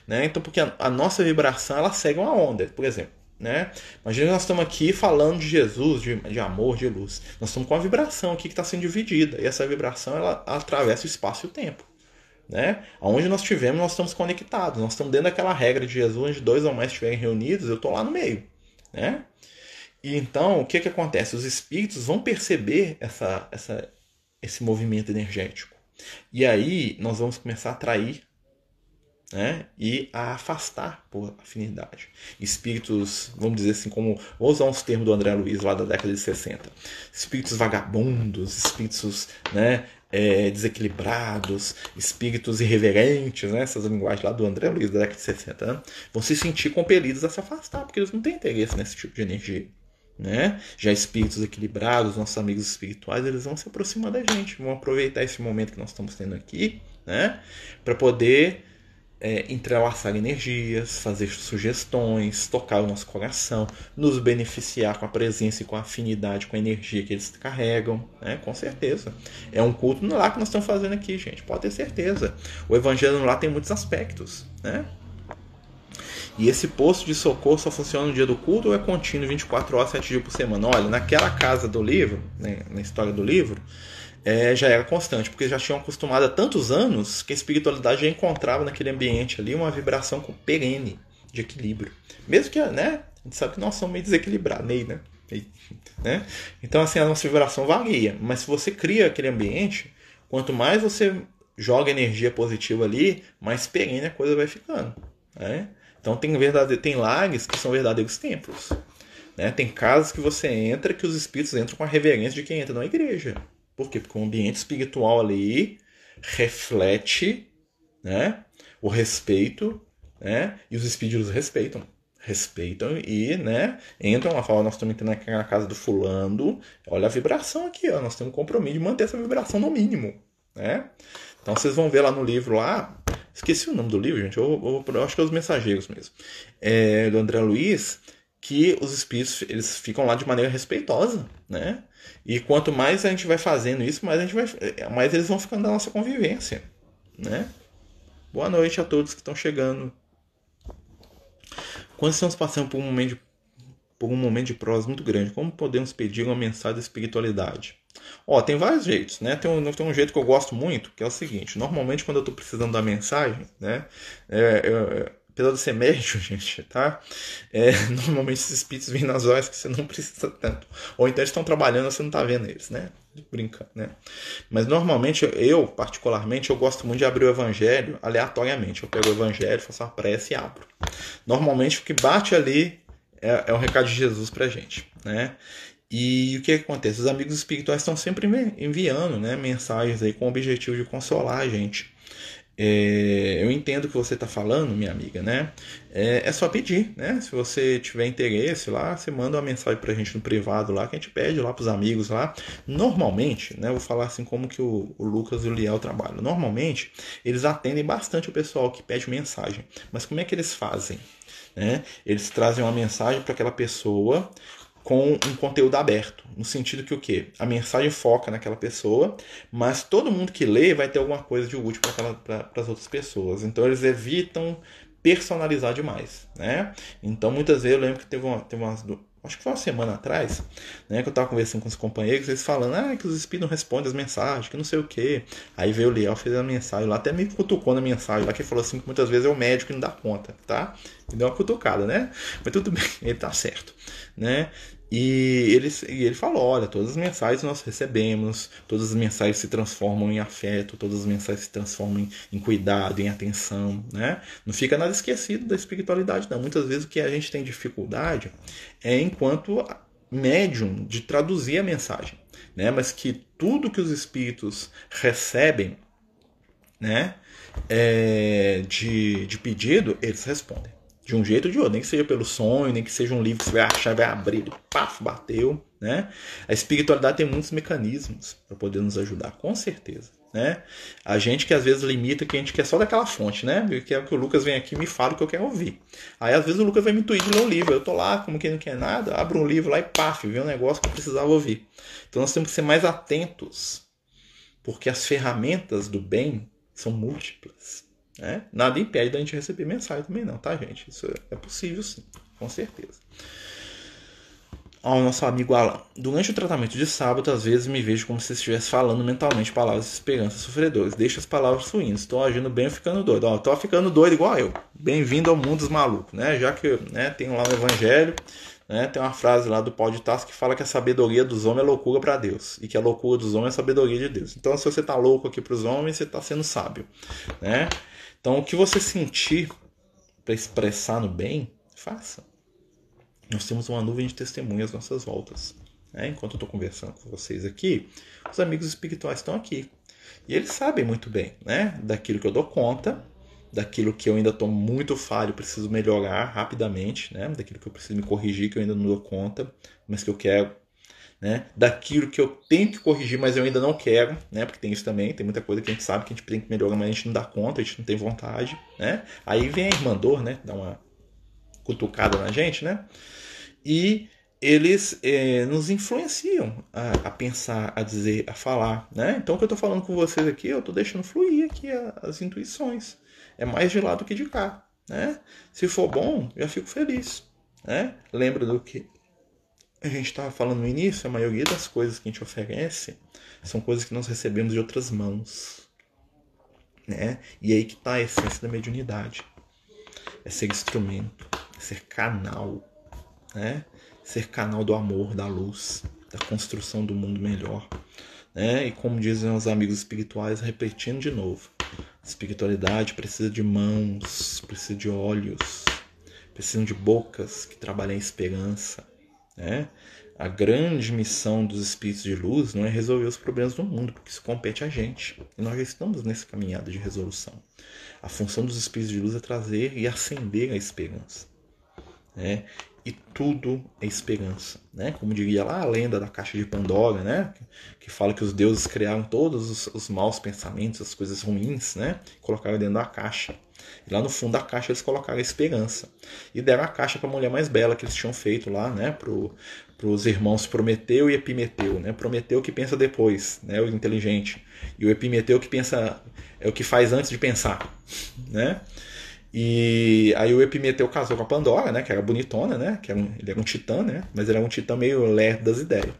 Né? Então, porque a, a, nossa vibração ela segue uma onda, por exemplo. Né? Imagina nós estamos aqui falando de Jesus, de, de amor, de luz. Nós estamos com uma vibração aqui que está sendo dividida. E essa vibração ela, atravessa o espaço e o tempo. Né? Onde nós estivermos, nós estamos conectados. Nós estamos dentro daquela regra de Jesus, onde dois ou mais estiverem reunidos, eu estou lá no meio. Né? E então, o que, que acontece? Os espíritos vão perceber essa, essa, esse movimento energético. E aí nós vamos começar a atrair né? e a afastar por afinidade. Espíritos, vamos dizer assim, como. Vou usar uns termos do André Luiz lá da década de 60. Espíritos vagabundos, espíritos né, é, desequilibrados, espíritos irreverentes, né, essas linguagens lá do André Luiz da década de 60, né, vão se sentir compelidos a se afastar, porque eles não têm interesse nesse tipo de energia. Né? Já espíritos equilibrados, nossos amigos espirituais, eles vão se aproximar da gente, vão aproveitar esse momento que nós estamos tendo aqui, né? Para poder é, entrelaçar energias, fazer sugestões, tocar o nosso coração, nos beneficiar com a presença e com a afinidade com a energia que eles carregam, né? com certeza. É um culto no lá que nós estamos fazendo aqui, gente, pode ter certeza. O evangelho no lá tem muitos aspectos, né? E esse posto de socorro só funciona no dia do culto ou é contínuo 24 horas, 7 dias por semana? Olha, naquela casa do livro, né, na história do livro, é, já era constante, porque já tinham acostumado há tantos anos que a espiritualidade já encontrava naquele ambiente ali uma vibração perene de equilíbrio. Mesmo que, né, a gente sabe que nós somos meio desequilibrados, meio, né? né? Então, assim, a nossa vibração varia, mas se você cria aquele ambiente, quanto mais você joga energia positiva ali, mais perene a coisa vai ficando, né? Então, tem, verdade... tem lares que são verdadeiros templos. Né? Tem casas que você entra que os espíritos entram com a reverência de quem entra na igreja. Por quê? Porque o ambiente espiritual ali reflete né, o respeito né? E os espíritos respeitam. Respeitam e, né, entram lá, falam, nós estamos entrando aqui na casa do fulano, olha a vibração aqui, ó, nós temos um compromisso de manter essa vibração no mínimo, né? Então vocês vão ver lá no livro lá, esqueci o nome do livro, gente, eu, eu, eu acho que é Os Mensageiros mesmo, é, do André Luiz, que os espíritos eles ficam lá de maneira respeitosa, né? E quanto mais a gente vai fazendo isso, mais a gente vai, mais eles vão ficando na nossa convivência, né? Boa noite a todos que estão chegando. Quando estamos passando por um momento de, por um momento de prosa muito grande, como podemos pedir uma mensagem de espiritualidade? Ó, tem vários jeitos, né? Tem um, tem um jeito que eu gosto muito, que é o seguinte: normalmente quando eu estou precisando da mensagem, né? É, eu, apesar de ser médio, gente, tá? É, normalmente esses espíritos vêm nas horas que você não precisa tanto. Ou então eles estão trabalhando você não está vendo eles, né? Brincando, né? Mas normalmente, eu, particularmente, eu gosto muito de abrir o evangelho aleatoriamente. Eu pego o evangelho, faço uma prece e abro. Normalmente o que bate ali é, é um recado de Jesus pra gente, né? E o que, que acontece? Os amigos espirituais estão sempre enviando né, mensagens aí com o objetivo de consolar a gente. É, eu entendo o que você está falando, minha amiga, né? É, é, só pedir, né? Se você tiver interesse lá, você manda uma mensagem para a gente no privado lá, que a gente pede lá para os amigos lá. Normalmente, né? Vou falar assim como que o, o Lucas e o Liel trabalham. Normalmente, eles atendem bastante o pessoal que pede mensagem. Mas como é que eles fazem? Né? Eles trazem uma mensagem para aquela pessoa com um conteúdo aberto, no sentido que o quê? A mensagem foca naquela pessoa, mas todo mundo que lê vai ter alguma coisa de útil para as outras pessoas. Então eles evitam personalizar demais, né? Então muitas vezes eu lembro que teve, uma, teve umas acho que foi uma semana atrás, né, que eu estava conversando com os companheiros, eles falando, ah, que os espíritos não respondem as mensagens, que não sei o quê. Aí veio o Liel, fez a mensagem lá, até me cutucou na mensagem lá, que falou assim, que muitas vezes é o médico que não dá conta, tá? E deu uma cutucada, né? Mas tudo bem, ele tá certo, né? E ele, ele falou: olha, todas as mensagens nós recebemos, todas as mensagens se transformam em afeto, todas as mensagens se transformam em, em, cuidado, em atenção. Né? Não fica nada esquecido da espiritualidade, não. Muitas vezes o que a gente tem dificuldade é enquanto médium de traduzir a mensagem. Né? Mas que tudo que os espíritos recebem né, é, de, de pedido, eles respondem. De um jeito ou de outro, nem que seja pelo sonho, nem que seja um livro que você vai achar, vai abrir, paf, bateu, né? A espiritualidade tem muitos mecanismos para poder nos ajudar, com certeza, né? A gente que às vezes limita que a gente quer só daquela fonte, né? Eu quero que o Lucas venha aqui e me fale o que eu quero ouvir. Aí às vezes o Lucas vai me intuir de ler um livro, eu tô lá como quem não quer nada, abro um livro lá e paf, vê um negócio que eu precisava ouvir. Então nós temos que ser mais atentos, porque as ferramentas do bem são múltiplas. Né? Nada impede da gente receber mensagem também, não, tá, gente? Isso é possível sim, com certeza. Ao nosso amigo Alan. Durante o tratamento de sábado, às vezes me vejo como se estivesse falando mentalmente palavras de esperança sofredores. Deixa as palavras fluindo. Estou agindo bem ficando doido. Ó, tô ficando doido igual eu. Bem-vindo ao mundo dos malucos, né? Já que né, tem lá no Evangelho, né, tem uma frase lá do Paulo de Tarso que fala que a sabedoria dos homens é loucura para Deus. E que a loucura dos homens é a sabedoria de Deus. Então, se você tá louco aqui para os homens, você está sendo sábio, né? Então, o que você sentir para expressar no bem, faça. Nós temos uma nuvem de testemunhas às nossas voltas. Né? Enquanto eu estou conversando com vocês aqui, os amigos espirituais estão aqui. E eles sabem muito bem né? daquilo que eu dou conta, daquilo que eu ainda estou muito falho, preciso melhorar rapidamente, né? daquilo que eu preciso me corrigir, que eu ainda não dou conta, mas que eu quero né, daquilo que eu tenho que corrigir, mas eu ainda não quero, né, porque tem isso também, tem muita coisa que a gente sabe que a gente tem que melhorar, mas a gente não dá conta, a gente não tem vontade, né? Aí vem a irmã dor, né, dá uma cutucada na gente, né? E eles é, nos influenciam a, a, pensar, a dizer, a falar, né? Então o que eu estou falando com vocês aqui, eu estou deixando fluir aqui as intuições. É mais de lá do que de cá, né? Se for bom, já fico feliz, né? Lembra do que a gente estava falando no início, a maioria das coisas que a gente oferece são coisas que nós recebemos de outras mãos. Né? E aí que está a essência da mediunidade. É ser instrumento, é ser canal, né? ser canal do amor, da luz, da construção do mundo melhor. Né? E como dizem os amigos espirituais, repetindo de novo, a espiritualidade precisa de mãos, precisa de olhos, precisa de bocas que trabalhem a esperança, né? a grande missão dos espíritos de luz não é resolver os problemas do mundo, porque isso compete a gente. E nós já estamos nessa caminhada de resolução. A função dos espíritos de luz é trazer e acender a esperança. Né? E tudo é esperança. Né? Como diria lá a lenda da caixa de Pandora, né? que fala que os deuses criaram todos os, os maus pensamentos, as coisas ruins, né? colocaram dentro da caixa. E lá no fundo da caixa eles colocaram a esperança. E deram a caixa para a mulher mais bela que eles tinham feito lá, né? Para os irmãos Prometeu e Epimeteu. Né? Prometeu que pensa depois, né? o inteligente. E o Epimeteu que pensa é o que faz antes de pensar. Né? E aí o Epimeteu casou com a Pandora, né? Que era bonitona, né? Que era um, ele era um titã, né? Mas ele era um titã meio lerdo das ideias.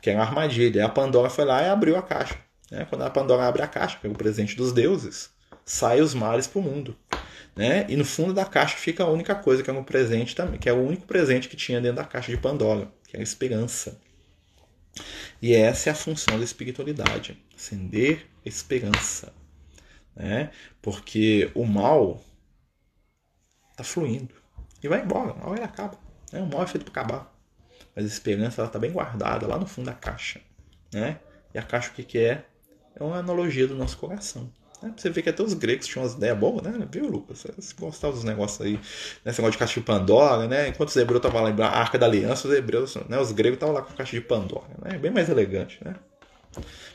Que era uma armadilha. E a Pandora foi lá e abriu a caixa. Né? Quando a Pandora abre a caixa, pega o presente dos deuses, sai os males para o mundo. Né? E no fundo da caixa fica a única coisa que é um presente também, que é o único presente que tinha dentro da caixa de Pandora, que é a esperança. E essa é a função da espiritualidade, acender esperança, né? Porque o mal está fluindo e vai embora, uma hora acaba. Né? O mal é feito para acabar, mas a esperança está bem guardada lá no fundo da caixa, né? E a caixa o que, que é? É uma analogia do nosso coração. Né? Você vê que até os gregos tinham umas ideias boas, né? Viu, Lucas? Você gostava dos negócios aí, né? negócio de caixa de Pandora, né? Enquanto os hebreus estavam lá, a Arca da Aliança, os hebreus, né? Os gregos estavam lá com a caixa de Pandora, né? Bem mais elegante, né?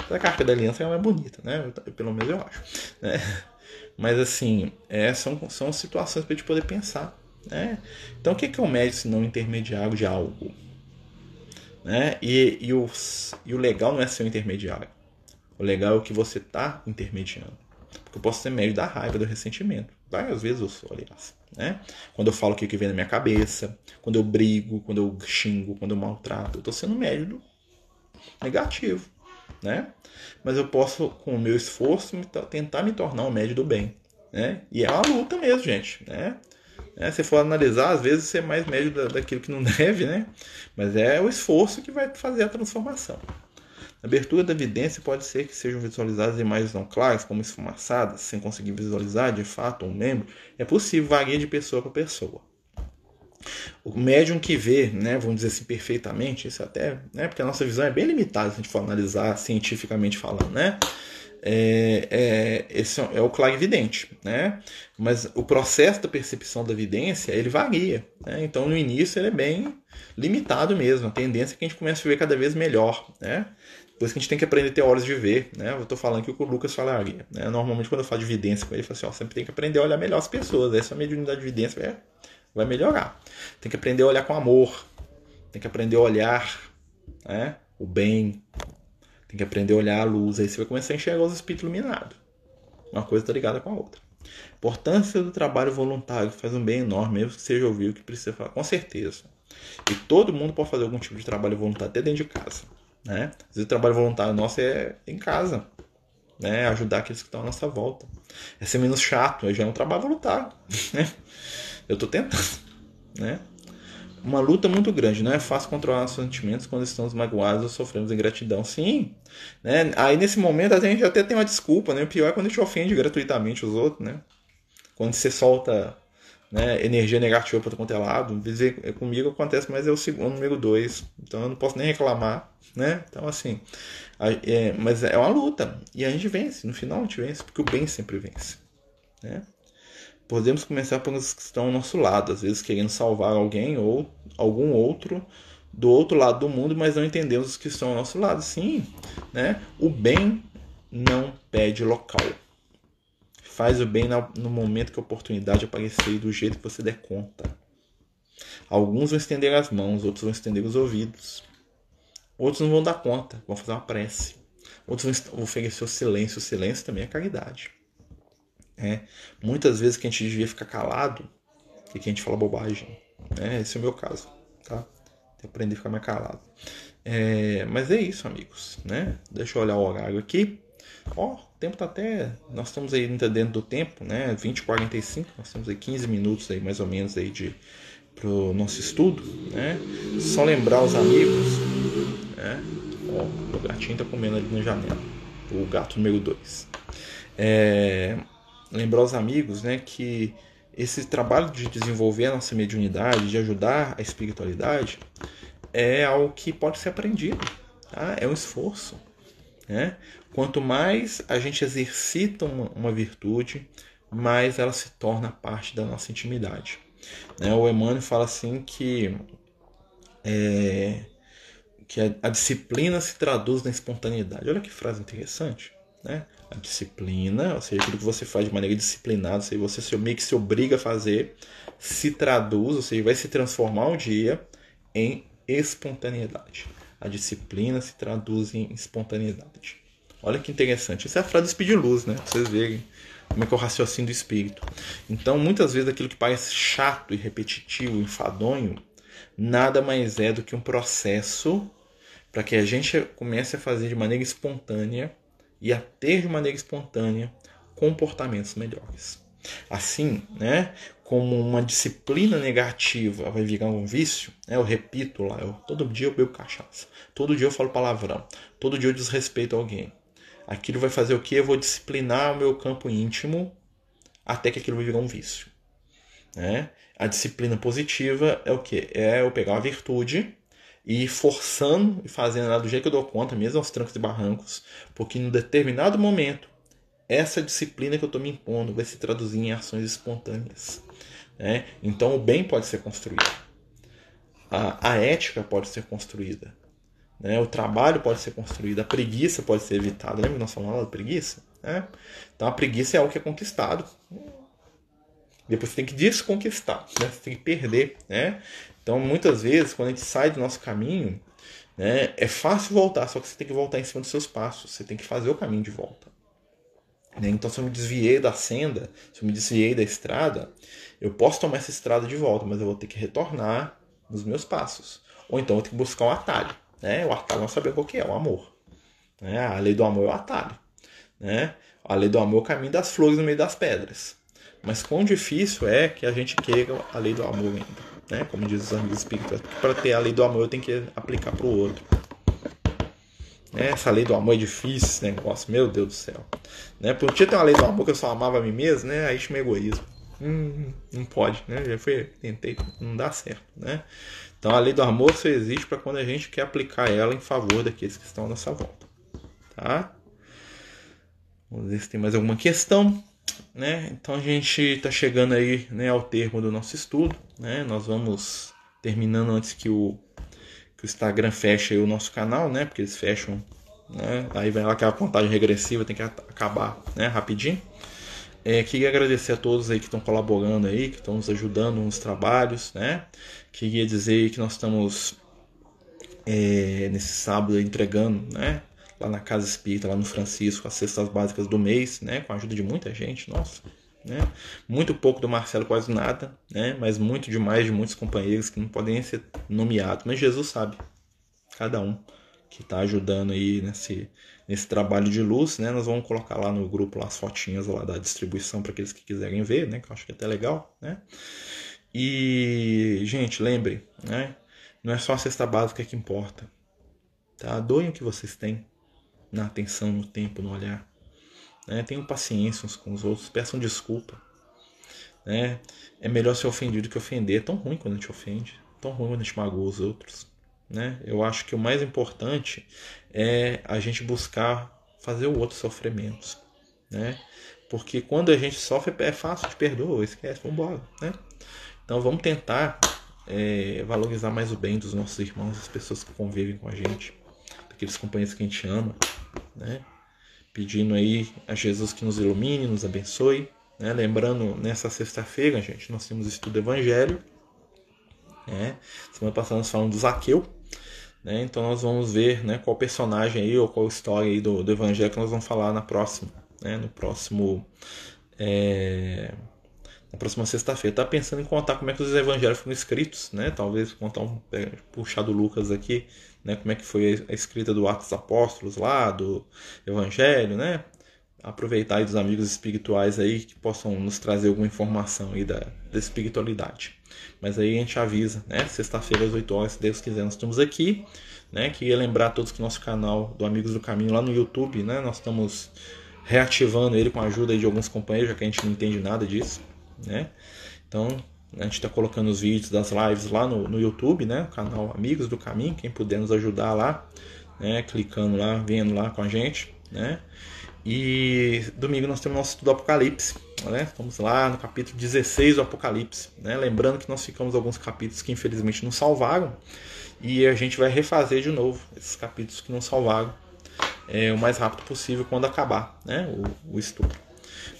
Que a Arca da Aliança é mais bonita, né? Pelo menos eu acho. Né? Mas assim, é, são, são situações para a gente poder pensar. Né? Então o que é o médico se não intermediário de algo? Né? E, e, o, e o legal não é ser um intermediário. O legal é o que você está intermediando. Porque eu posso ser médio da raiva, do ressentimento. Várias vezes eu sou, aliás. Né? Quando eu falo o que vem na minha cabeça, quando eu brigo, quando eu xingo, quando eu maltrato, eu estou sendo médio negativo. Né? Mas eu posso, com o meu esforço, tentar me tornar um médio do bem. Né? E é uma luta mesmo, gente. Né? É, se for analisar, às vezes você é mais médio daquilo que não deve, né? Mas é o esforço que vai fazer a transformação. Na abertura da evidência pode ser que sejam visualizadas imagens não claras, como esfumaçadas, sem conseguir visualizar de fato um membro. É possível, varia de pessoa para pessoa. O médium que vê, né, vamos dizer assim, perfeitamente, isso até, né, porque a nossa visão é bem limitada se a gente for analisar cientificamente falando, né? É, é, esse é o clarividente, né? Mas o processo da percepção da evidência, ele varia, né? Então, no início, ele é bem limitado mesmo. A tendência é que a gente comece a ver cada vez melhor, né? Isso que a gente tem que aprender a ter olhos de ver, né? Eu estou falando aqui que o Lucas falaria. Né? Normalmente, quando eu falo de evidência com ele, eu falo assim: ó, sempre tem que aprender a olhar melhor as pessoas. Essa é mediunidade de evidência vai, vai melhorar. Tem que aprender a olhar com amor. Tem que aprender a olhar né? o bem. Tem que aprender a olhar a luz. Aí você vai começar a enxergar os espíritos iluminados. Uma coisa está ligada com a outra. Importância do trabalho voluntário faz um bem enorme, mesmo que seja ouvir o que precisa falar. Com certeza. E todo mundo pode fazer algum tipo de trabalho voluntário, até dentro de casa. Né? Às vezes o trabalho voluntário nosso é em casa, né? ajudar aqueles que estão à nossa volta. É ser menos chato, já é um trabalho voluntário. Né? Eu estou tentando. Né? Uma luta muito grande, não é fácil controlar nossos sentimentos quando estamos magoados ou sofremos ingratidão. Sim, né? aí nesse momento a gente até tem uma desculpa, né? o pior é quando a gente ofende gratuitamente os outros, né? quando você solta né, energia negativa para quanto é lado. Comigo acontece, mas é o segundo, número dois. Então eu não posso nem reclamar, né? Então assim, é, mas é uma luta e a gente vence. No final a gente vence porque o bem sempre vence, né? Podemos começar pelos que estão ao nosso lado, às vezes querendo salvar alguém ou algum outro do outro lado do mundo, mas não entendemos os que estão ao nosso lado. Sim, né? O bem não pede local. Faz o bem no momento que a oportunidade aparecer e do jeito que você der conta. Alguns vão estender as mãos, outros vão estender os ouvidos. Outros não vão dar conta, vão fazer uma prece. Outros vão oferecer o silêncio. O silêncio também é caridade. É. Muitas vezes que a gente devia ficar calado e que a gente fala bobagem. É, esse é o meu caso. Tá? Aprender a ficar mais calado. É, mas é isso, amigos. Né? Deixa eu olhar o horário aqui. Ó, o tempo tá até. Nós estamos aí ainda dentro do tempo, né? 20 45 nós temos aí 15 minutos aí, mais ou menos, aí de pro nosso estudo, né? Só lembrar os amigos, né? Ó, o gatinho tá comendo ali na janela. O gato número 2. É, lembrar os amigos, né, que esse trabalho de desenvolver a nossa mediunidade, de ajudar a espiritualidade, é algo que pode ser aprendido, tá? é um esforço. Né? Quanto mais a gente exercita uma, uma virtude, mais ela se torna parte da nossa intimidade. Né? O Emmanuel fala assim que, é, que a, a, disciplina se traduz na espontaneidade. Olha que frase interessante. Né? A disciplina, ou seja, aquilo que você faz de maneira disciplinada, ou seja, você meio que se obriga a fazer, se traduz, ou seja, vai se transformar um dia em espontaneidade. A disciplina se traduz em espontaneidade. Olha que interessante. Essa é a frase do Speed Luz, né? Pra vocês verem como é que é o raciocínio do espírito. Então, muitas vezes, aquilo que parece chato e repetitivo, enfadonho, nada mais é do que um processo para que a gente comece a fazer de maneira espontânea e a ter de maneira espontânea comportamentos melhores. Assim, né, como uma disciplina negativa vai virar um vício, né, eu repito lá, eu, todo dia eu bebo cachaça, todo dia eu falo palavrão, todo dia eu desrespeito alguém aquilo vai fazer o que? Eu vou disciplinar o meu campo íntimo até que aquilo virar um vício. Né? A disciplina positiva é o que? É eu pegar uma virtude e forçando e fazendo ela do jeito que eu dou conta, mesmo aos trancos e barrancos, porque em um determinado momento essa disciplina que eu estou me impondo vai se traduzir em ações espontâneas. Né? Então o bem pode ser construído, a, a ética pode ser construída, né? O trabalho pode ser construído, a preguiça pode ser evitada. Lembra que nós falamos lá da preguiça? Né? Então a preguiça é algo que é conquistado. Depois você tem que desconquistar, né? você tem que perder. Né? Então muitas vezes, quando a gente sai do nosso caminho, né, é fácil voltar, só que você tem que voltar em cima dos seus passos, você tem que fazer o caminho de volta. Né? Então, se eu me desviei da senda, se eu me desviei da estrada, eu posso tomar essa estrada de volta, mas eu vou ter que retornar nos meus passos. Ou então eu tenho que buscar um atalho. Né? O atalho nós sabemos qual que é, o amor. Né? A lei do amor é o atalho. Né? A lei do amor é o caminho das flores no meio das pedras. Mas quão difícil é que a gente queira a lei do amor ainda. Né? Como diz os amigos espíritas, para ter a lei do amor eu tenho que aplicar para o outro. Né? Essa lei do amor é difícil, esse negócio, meu Deus do céu. Né? Por tinha ter uma lei do amor que eu só amava a mim mesmo, né? aí chama egoísmo. Hum, não pode, né? Já foi, tentei, não dá certo, né? Então a lei do amor só existe para quando a gente quer aplicar ela em favor daqueles que estão à nossa volta. Tá? Vamos ver se tem mais alguma questão. Né? Então a gente está chegando aí né, ao termo do nosso estudo. Né? Nós vamos terminando antes que o, que o Instagram feche o nosso canal, né? Porque eles fecham. Né? Aí vai lá aquela contagem regressiva, tem que acabar né? rapidinho. É, queria agradecer a todos aí que estão colaborando aí, que estão nos ajudando nos trabalhos, né? Queria dizer que nós estamos é, nesse sábado entregando, né? Lá na Casa Espírita, lá no Francisco, as cestas básicas do mês, né? Com a ajuda de muita gente, nossa. Né? Muito pouco do Marcelo, quase nada, né? Mas muito demais de muitos companheiros que não podem ser nomeados. Mas Jesus sabe, cada um que está ajudando aí nesse, nesse trabalho de luz, né? Nós vamos colocar lá no grupo lá as fotinhas lá da distribuição para aqueles que quiserem ver, né? Que eu acho que é até legal, né? E, gente, lembre, né? Não é só a cesta básica que importa. Tá? Doem o que vocês têm na atenção, no tempo, no olhar. Né? Tenham paciência uns com os outros, peçam desculpa. Né? É melhor ser ofendido que ofender. É tão ruim quando a gente ofende, tão ruim quando a gente magoa os outros. Né? Eu acho que o mais importante é a gente buscar fazer o outro sofrer menos. Né? Porque quando a gente sofre é fácil de perdoar, esquece, vamos embora. Né? Então vamos tentar é, valorizar mais o bem dos nossos irmãos, as pessoas que convivem com a gente, aqueles companheiros que a gente ama, né? Pedindo aí a Jesus que nos ilumine, nos abençoe. Né? Lembrando, nessa sexta-feira, gente, nós temos estudo do Evangelho. Né? Semana passada nós falamos do Zaqueu. Né? Então nós vamos ver né, qual personagem aí ou qual história aí do, do Evangelho que nós vamos falar na próxima. Né? No próximo. É na próxima sexta-feira. Tá pensando em contar como é que os evangelhos foram escritos, né? Talvez contar um é, puxar do Lucas aqui, né? Como é que foi a escrita do Atos Apóstolos lá, do Evangelho, né? Aproveitar aí dos amigos espirituais aí que possam nos trazer alguma informação aí da, da espiritualidade. Mas aí a gente avisa, né? Sexta-feira às 8 horas, se Deus quiser, nós estamos aqui, né? Queria lembrar a todos que nosso canal do Amigos do Caminho lá no YouTube, né? Nós estamos reativando ele com a ajuda de alguns companheiros, já que a gente não entende nada disso né? Então, A gente está colocando os vídeos das lives lá no, no YouTube, né? O canal Amigos do Caminho. Quem puder nos ajudar lá, né? Clicando lá, vendo lá com a gente, né? E domingo nós temos nosso estudo do Apocalipse, né? Estamos lá no capítulo 16 do Apocalipse, né? Lembrando que nós ficamos alguns capítulos que infelizmente não salvaram e a gente vai refazer de novo esses capítulos que não salvaram é, o mais rápido possível quando acabar, né? O, o estudo.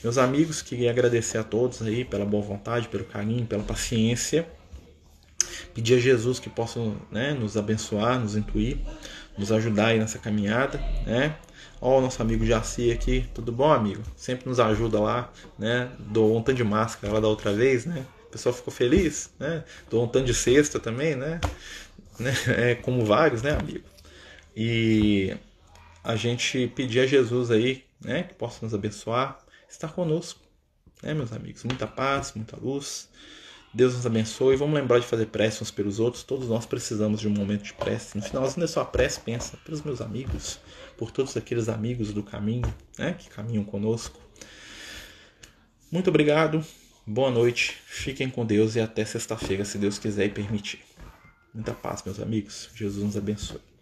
Meus amigos, queria agradecer a todos aí pela boa vontade, pelo carinho, pela paciência. Pedir a Jesus que possa né, nos abençoar, nos intuir, nos ajudar aí nessa caminhada, né? Ó, o nosso amigo Jaci aqui, tudo bom, amigo? Sempre nos ajuda lá, né? Dou um tanto de máscara lá da outra vez, né? O pessoal ficou feliz, né? Dou um tanto de cesta também, né? né? É, como vários, né, amigo? E a gente pedir a Jesus aí, né? Que possa nos abençoar, estar conosco, né, meus amigos? Muita paz, muita luz. Deus nos abençoe. Vamos lembrar de fazer prece uns pelos outros. Todos nós precisamos de um momento de prece. No finalzinho da sua prece, pensa pelos meus amigos, por todos aqueles amigos do caminho, né, que caminham conosco. Muito obrigado. Boa noite. Fiquem com Deus e até sexta-feira, se Deus quiser e permitir. Muita paz, meus amigos. Jesus nos abençoe.